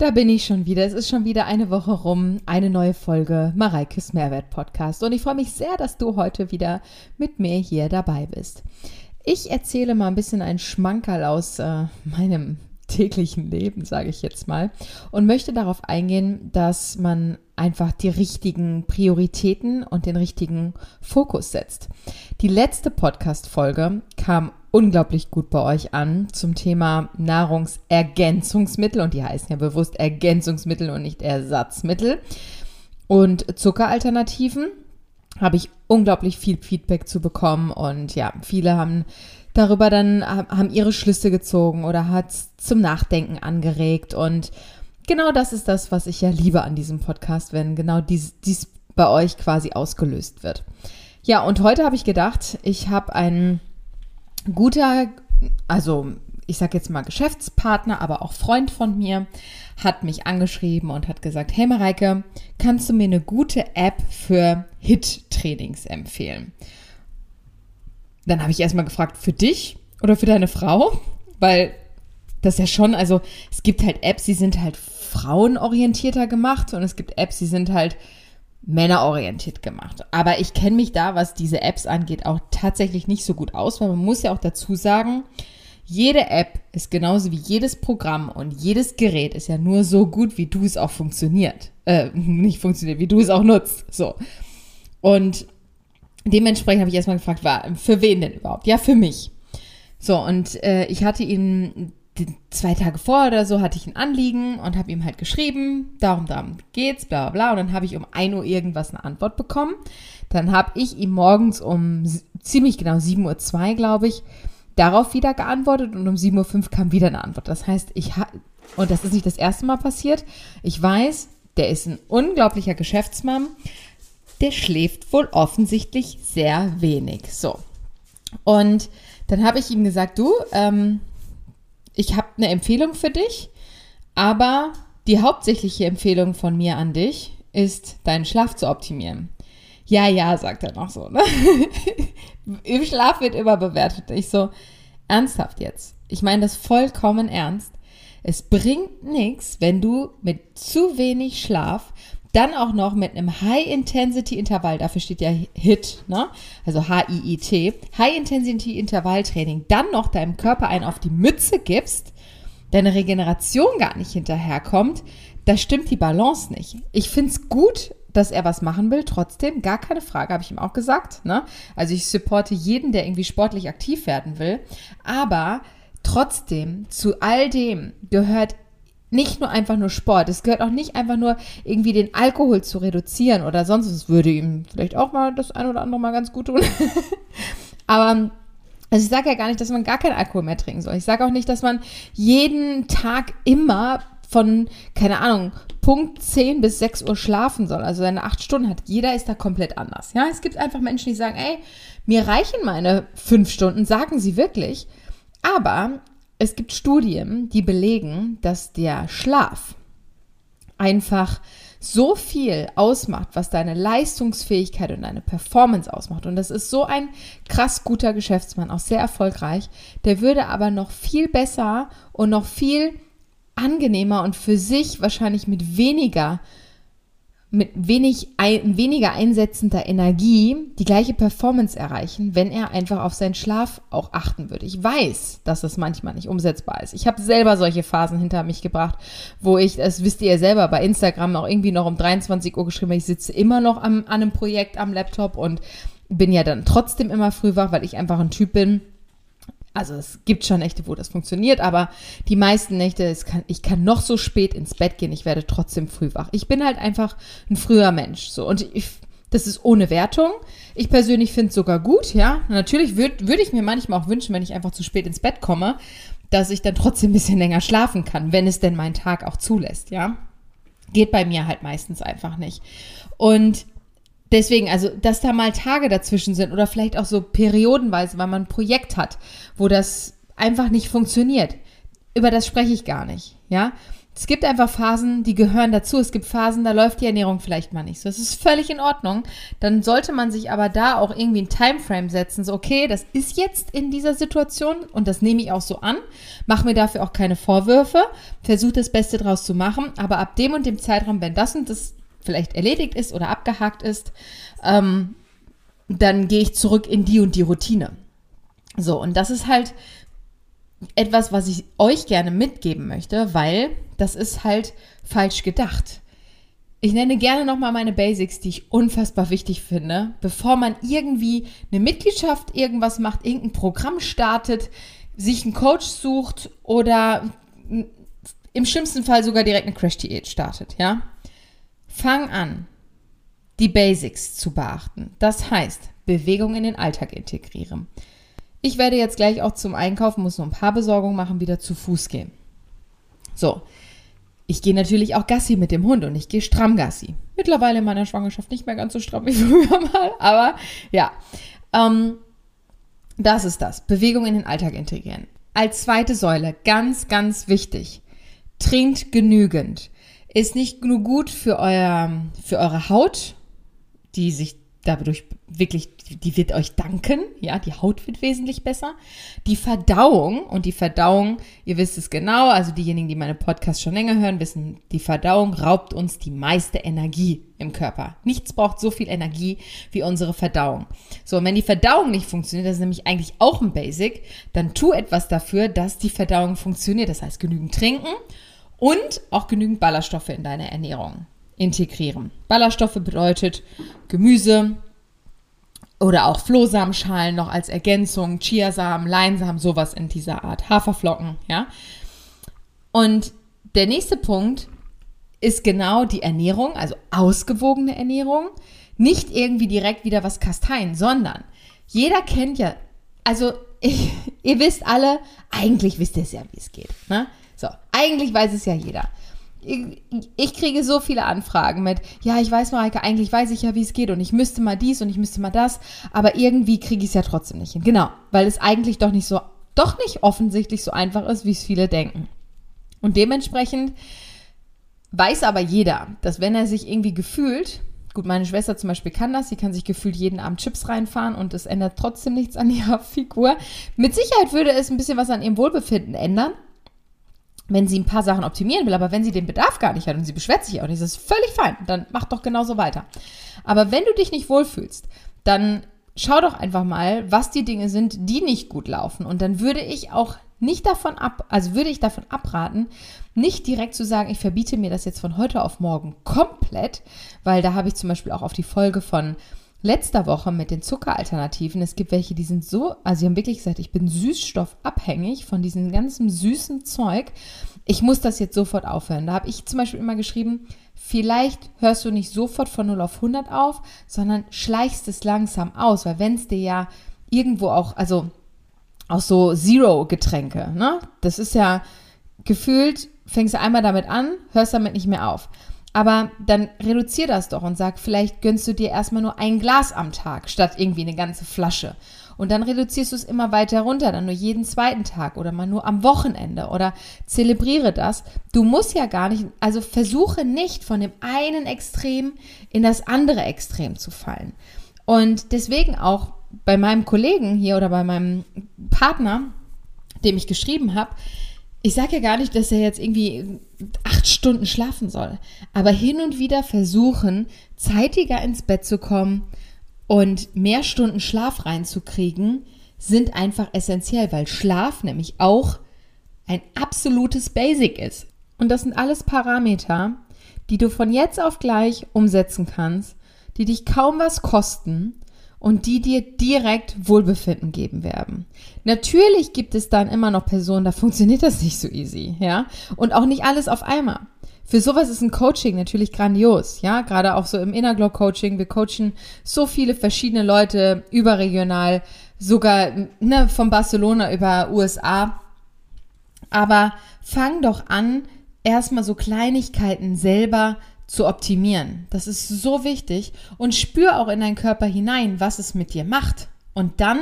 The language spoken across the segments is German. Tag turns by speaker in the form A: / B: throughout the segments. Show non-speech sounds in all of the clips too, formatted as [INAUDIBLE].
A: Da bin ich schon wieder. Es ist schon wieder eine Woche rum. Eine neue Folge Mareikes Mehrwert Podcast. Und ich freue mich sehr, dass du heute wieder mit mir hier dabei bist. Ich erzähle mal ein bisschen ein Schmankerl aus äh, meinem täglichen Leben, sage ich jetzt mal, und möchte darauf eingehen, dass man einfach die richtigen Prioritäten und den richtigen Fokus setzt. Die letzte Podcast-Folge kam unglaublich gut bei euch an zum Thema Nahrungsergänzungsmittel. Und die heißen ja bewusst Ergänzungsmittel und nicht Ersatzmittel. Und Zuckeralternativen habe ich unglaublich viel Feedback zu bekommen. Und ja, viele haben darüber dann haben ihre Schlüsse gezogen oder hat zum Nachdenken angeregt. Und genau das ist das, was ich ja liebe an diesem Podcast, wenn genau dies, dies bei euch quasi ausgelöst wird. Ja, und heute habe ich gedacht, ich habe einen guter, also ich sage jetzt mal Geschäftspartner, aber auch Freund von mir, hat mich angeschrieben und hat gesagt, hey Mareike, kannst du mir eine gute App für HIT-Trainings empfehlen? Dann habe ich erstmal gefragt, für dich oder für deine Frau? Weil das ja schon, also es gibt halt Apps, die sind halt frauenorientierter gemacht und es gibt Apps, die sind halt männerorientiert gemacht. Aber ich kenne mich da, was diese Apps angeht, auch tatsächlich nicht so gut aus, weil man muss ja auch dazu sagen, jede App ist genauso wie jedes Programm und jedes Gerät ist ja nur so gut, wie du es auch funktioniert. Äh, [LAUGHS] nicht funktioniert, wie du es auch nutzt. So. Und dementsprechend habe ich erstmal gefragt, war, für wen denn überhaupt? Ja, für mich. So, und äh, ich hatte ihn zwei Tage vor oder so hatte ich ein Anliegen und habe ihm halt geschrieben, darum, darum geht's, bla bla bla. Und dann habe ich um 1 Uhr irgendwas eine Antwort bekommen. Dann habe ich ihm morgens um ziemlich genau 7.02 Uhr, glaube ich, darauf wieder geantwortet und um 7.05 Uhr kam wieder eine Antwort. Das heißt, ich habe, und das ist nicht das erste Mal passiert, ich weiß, der ist ein unglaublicher Geschäftsmann, der schläft wohl offensichtlich sehr wenig. So. Und dann habe ich ihm gesagt, du, ähm, ich habe eine Empfehlung für dich, aber die hauptsächliche Empfehlung von mir an dich ist, deinen Schlaf zu optimieren. Ja, ja, sagt er noch so. Ne? [LAUGHS] Im Schlaf wird immer bewertet. Ich so, ernsthaft jetzt. Ich meine das vollkommen ernst. Es bringt nichts, wenn du mit zu wenig Schlaf dann auch noch mit einem High-Intensity-Intervall, dafür steht ja HIT, ne? also H-I-I-T, High-Intensity-Intervalltraining, dann noch deinem Körper einen auf die Mütze gibst, deine Regeneration gar nicht hinterherkommt, da stimmt die Balance nicht. Ich finde es gut, dass er was machen will, trotzdem, gar keine Frage, habe ich ihm auch gesagt. Ne? Also ich supporte jeden, der irgendwie sportlich aktiv werden will, aber trotzdem, zu all dem gehört nicht nur einfach nur Sport. Es gehört auch nicht einfach nur irgendwie den Alkohol zu reduzieren oder sonst was. würde ihm vielleicht auch mal das ein oder andere mal ganz gut tun. [LAUGHS] Aber also ich sage ja gar nicht, dass man gar keinen Alkohol mehr trinken soll. Ich sage auch nicht, dass man jeden Tag immer von, keine Ahnung, Punkt 10 bis 6 Uhr schlafen soll, also seine 8 Stunden hat. Jeder ist da komplett anders. Ja, es gibt einfach Menschen, die sagen, ey, mir reichen meine 5 Stunden, sagen sie wirklich. Aber es gibt Studien, die belegen, dass der Schlaf einfach so viel ausmacht, was deine Leistungsfähigkeit und deine Performance ausmacht. Und das ist so ein krass guter Geschäftsmann, auch sehr erfolgreich. Der würde aber noch viel besser und noch viel angenehmer und für sich wahrscheinlich mit weniger mit wenig, ein, weniger einsetzender Energie die gleiche Performance erreichen, wenn er einfach auf seinen Schlaf auch achten würde. Ich weiß, dass das manchmal nicht umsetzbar ist. Ich habe selber solche Phasen hinter mich gebracht, wo ich, das wisst ihr selber, bei Instagram auch irgendwie noch um 23 Uhr geschrieben, ich sitze immer noch am, an einem Projekt am Laptop und bin ja dann trotzdem immer früh wach, weil ich einfach ein Typ bin, also es gibt schon Nächte, wo das funktioniert, aber die meisten Nächte, kann, ich kann noch so spät ins Bett gehen, ich werde trotzdem früh wach. Ich bin halt einfach ein früher Mensch. So. Und ich, das ist ohne Wertung. Ich persönlich finde es sogar gut, ja. Natürlich würde würd ich mir manchmal auch wünschen, wenn ich einfach zu spät ins Bett komme, dass ich dann trotzdem ein bisschen länger schlafen kann, wenn es denn mein Tag auch zulässt, ja. Geht bei mir halt meistens einfach nicht. Und Deswegen, also, dass da mal Tage dazwischen sind oder vielleicht auch so periodenweise, weil man ein Projekt hat, wo das einfach nicht funktioniert. Über das spreche ich gar nicht, ja. Es gibt einfach Phasen, die gehören dazu. Es gibt Phasen, da läuft die Ernährung vielleicht mal nicht so. Das ist völlig in Ordnung. Dann sollte man sich aber da auch irgendwie ein Timeframe setzen. So, okay, das ist jetzt in dieser Situation und das nehme ich auch so an. Mach mir dafür auch keine Vorwürfe. Versuche das Beste draus zu machen. Aber ab dem und dem Zeitraum, wenn das und das vielleicht erledigt ist oder abgehakt ist, ähm, dann gehe ich zurück in die und die Routine. So, und das ist halt etwas, was ich euch gerne mitgeben möchte, weil das ist halt falsch gedacht. Ich nenne gerne nochmal meine Basics, die ich unfassbar wichtig finde, bevor man irgendwie eine Mitgliedschaft irgendwas macht, irgendein Programm startet, sich einen Coach sucht oder im schlimmsten Fall sogar direkt eine Crash-Diät startet, ja? Fang an, die Basics zu beachten. Das heißt, Bewegung in den Alltag integrieren. Ich werde jetzt gleich auch zum Einkaufen, muss nur ein paar Besorgungen machen, wieder zu Fuß gehen. So. Ich gehe natürlich auch Gassi mit dem Hund und ich gehe stramm Gassi. Mittlerweile in meiner Schwangerschaft nicht mehr ganz so stramm wie [LAUGHS] früher mal, aber ja. Ähm, das ist das. Bewegung in den Alltag integrieren. Als zweite Säule, ganz, ganz wichtig. Trinkt genügend. Ist nicht nur gut für, euer, für eure Haut, die sich dadurch wirklich, die wird euch danken, ja, die Haut wird wesentlich besser. Die Verdauung und die Verdauung, ihr wisst es genau, also diejenigen, die meine Podcasts schon länger hören, wissen, die Verdauung raubt uns die meiste Energie im Körper. Nichts braucht so viel Energie wie unsere Verdauung. So, und wenn die Verdauung nicht funktioniert, das ist nämlich eigentlich auch ein Basic, dann tu etwas dafür, dass die Verdauung funktioniert. Das heißt, genügend trinken und auch genügend Ballaststoffe in deine Ernährung integrieren. Ballaststoffe bedeutet Gemüse oder auch Flohsamenschalen noch als Ergänzung, Chiasamen, Leinsamen, sowas in dieser Art, Haferflocken, ja. Und der nächste Punkt ist genau die Ernährung, also ausgewogene Ernährung. Nicht irgendwie direkt wieder was kasteien, sondern jeder kennt ja, also ich, [LAUGHS] ihr wisst alle, eigentlich wisst ihr es ja, wie es geht. Ne? So, eigentlich weiß es ja jeder ich, kriege so viele Anfragen mit, ja, ich weiß, Mareike, eigentlich weiß ich ja, wie es geht und ich müsste mal dies und ich müsste mal das, aber irgendwie kriege ich es ja trotzdem nicht hin. Genau, weil es eigentlich doch nicht so, doch nicht offensichtlich so einfach ist, wie es viele denken. Und dementsprechend weiß aber jeder, dass wenn er sich irgendwie gefühlt, gut, meine Schwester zum Beispiel kann das, sie kann sich gefühlt jeden Abend Chips reinfahren und es ändert trotzdem nichts an ihrer [LAUGHS] Figur. Mit Sicherheit würde es ein bisschen was an ihrem Wohlbefinden ändern, wenn sie ein paar Sachen optimieren will, aber wenn sie den Bedarf gar nicht hat und sie beschwert sich auch nicht, ist völlig fein, dann mach doch genauso weiter. Aber wenn du dich nicht wohlfühlst, dann schau doch einfach mal, was die Dinge sind, die nicht gut laufen. Und dann würde ich auch nicht davon ab, also würde ich davon abraten, nicht direkt zu sagen, ich verbiete mir das jetzt von heute auf morgen komplett, weil da habe ich zum Beispiel auch auf die Folge von letzter Woche mit den Zuckeralternativen. Es gibt welche, die sind so, also sie haben wirklich gesagt, ich bin süßstoffabhängig von diesem ganzen süßen Zeug. Ich muss das jetzt sofort aufhören. Da habe ich zum Beispiel immer geschrieben, vielleicht hörst du nicht sofort von 0 auf 100 auf, sondern schleichst es langsam aus, weil wenn es dir ja irgendwo auch, also auch so Zero-Getränke, ne? Das ist ja gefühlt, fängst du einmal damit an, hörst damit nicht mehr auf. Aber dann reduzier das doch und sag, vielleicht gönnst du dir erstmal nur ein Glas am Tag statt irgendwie eine ganze Flasche. Und dann reduzierst du es immer weiter runter, dann nur jeden zweiten Tag oder mal nur am Wochenende oder zelebriere das. Du musst ja gar nicht, also versuche nicht von dem einen Extrem in das andere Extrem zu fallen. Und deswegen auch bei meinem Kollegen hier oder bei meinem Partner, dem ich geschrieben habe, ich sage ja gar nicht, dass er jetzt irgendwie acht Stunden schlafen soll, aber hin und wieder versuchen, zeitiger ins Bett zu kommen und mehr Stunden Schlaf reinzukriegen, sind einfach essentiell, weil Schlaf nämlich auch ein absolutes Basic ist. Und das sind alles Parameter, die du von jetzt auf gleich umsetzen kannst, die dich kaum was kosten und die dir direkt Wohlbefinden geben werden. Natürlich gibt es dann immer noch Personen, da funktioniert das nicht so easy, ja? Und auch nicht alles auf einmal. Für sowas ist ein Coaching natürlich grandios, ja? Gerade auch so im Inner Glow Coaching. Wir coachen so viele verschiedene Leute überregional, sogar ne, von Barcelona über USA. Aber fang doch an, erstmal so Kleinigkeiten selber zu optimieren. Das ist so wichtig und spür auch in deinen Körper hinein, was es mit dir macht. Und dann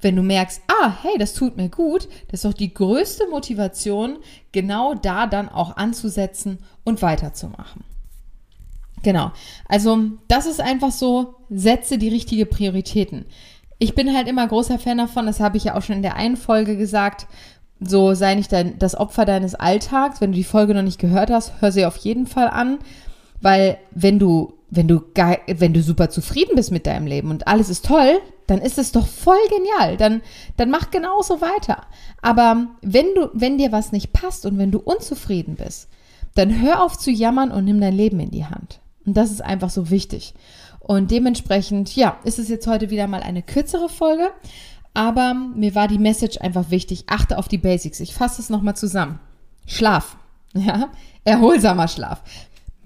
A: wenn du merkst, ah, hey, das tut mir gut, das ist doch die größte Motivation, genau da dann auch anzusetzen und weiterzumachen. Genau. Also, das ist einfach so, setze die richtigen Prioritäten. Ich bin halt immer großer Fan davon, das habe ich ja auch schon in der einen Folge gesagt, so sei nicht dein, das Opfer deines Alltags. Wenn du die Folge noch nicht gehört hast, hör sie auf jeden Fall an, weil wenn du wenn du wenn du super zufrieden bist mit deinem Leben und alles ist toll, dann ist es doch voll genial. Dann, dann mach genauso weiter. Aber wenn du, wenn dir was nicht passt und wenn du unzufrieden bist, dann hör auf zu jammern und nimm dein Leben in die Hand. Und das ist einfach so wichtig. Und dementsprechend, ja, ist es jetzt heute wieder mal eine kürzere Folge. Aber mir war die Message einfach wichtig. Achte auf die Basics. Ich fasse es nochmal zusammen. Schlaf. [LAUGHS] Ja, erholsamer Schlaf.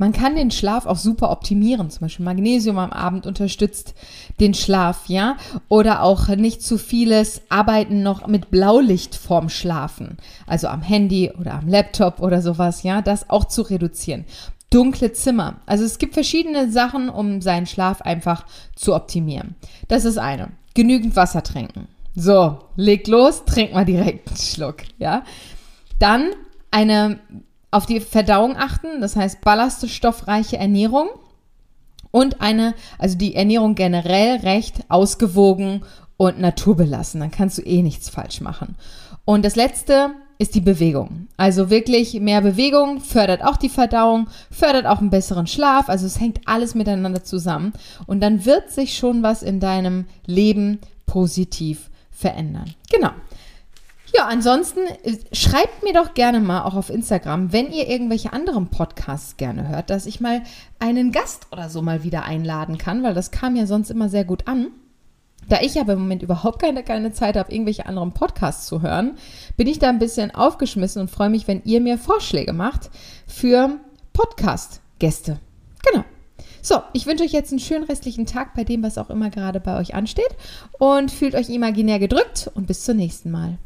A: Man kann den Schlaf auch super optimieren. Zum Beispiel Magnesium am Abend unterstützt den Schlaf, ja. Oder auch nicht zu vieles Arbeiten noch mit Blaulicht vorm Schlafen. Also am Handy oder am Laptop oder sowas, ja. Das auch zu reduzieren. Dunkle Zimmer. Also es gibt verschiedene Sachen, um seinen Schlaf einfach zu optimieren. Das ist eine. Genügend Wasser trinken. So, leg los, trink mal direkt einen Schluck, ja. Dann eine auf die Verdauung achten, das heißt ballaststoffreiche Ernährung und eine, also die Ernährung generell recht ausgewogen und naturbelassen. Dann kannst du eh nichts falsch machen. Und das letzte ist die Bewegung. Also wirklich mehr Bewegung fördert auch die Verdauung, fördert auch einen besseren Schlaf. Also es hängt alles miteinander zusammen. Und dann wird sich schon was in deinem Leben positiv verändern. Genau. Ja, ansonsten äh, schreibt mir doch gerne mal auch auf Instagram, wenn ihr irgendwelche anderen Podcasts gerne hört, dass ich mal einen Gast oder so mal wieder einladen kann, weil das kam ja sonst immer sehr gut an. Da ich aber im Moment überhaupt keine, keine Zeit habe, irgendwelche anderen Podcasts zu hören, bin ich da ein bisschen aufgeschmissen und freue mich, wenn ihr mir Vorschläge macht für Podcast-Gäste. Genau. So, ich wünsche euch jetzt einen schönen restlichen Tag bei dem, was auch immer gerade bei euch ansteht und fühlt euch imaginär gedrückt und bis zum nächsten Mal.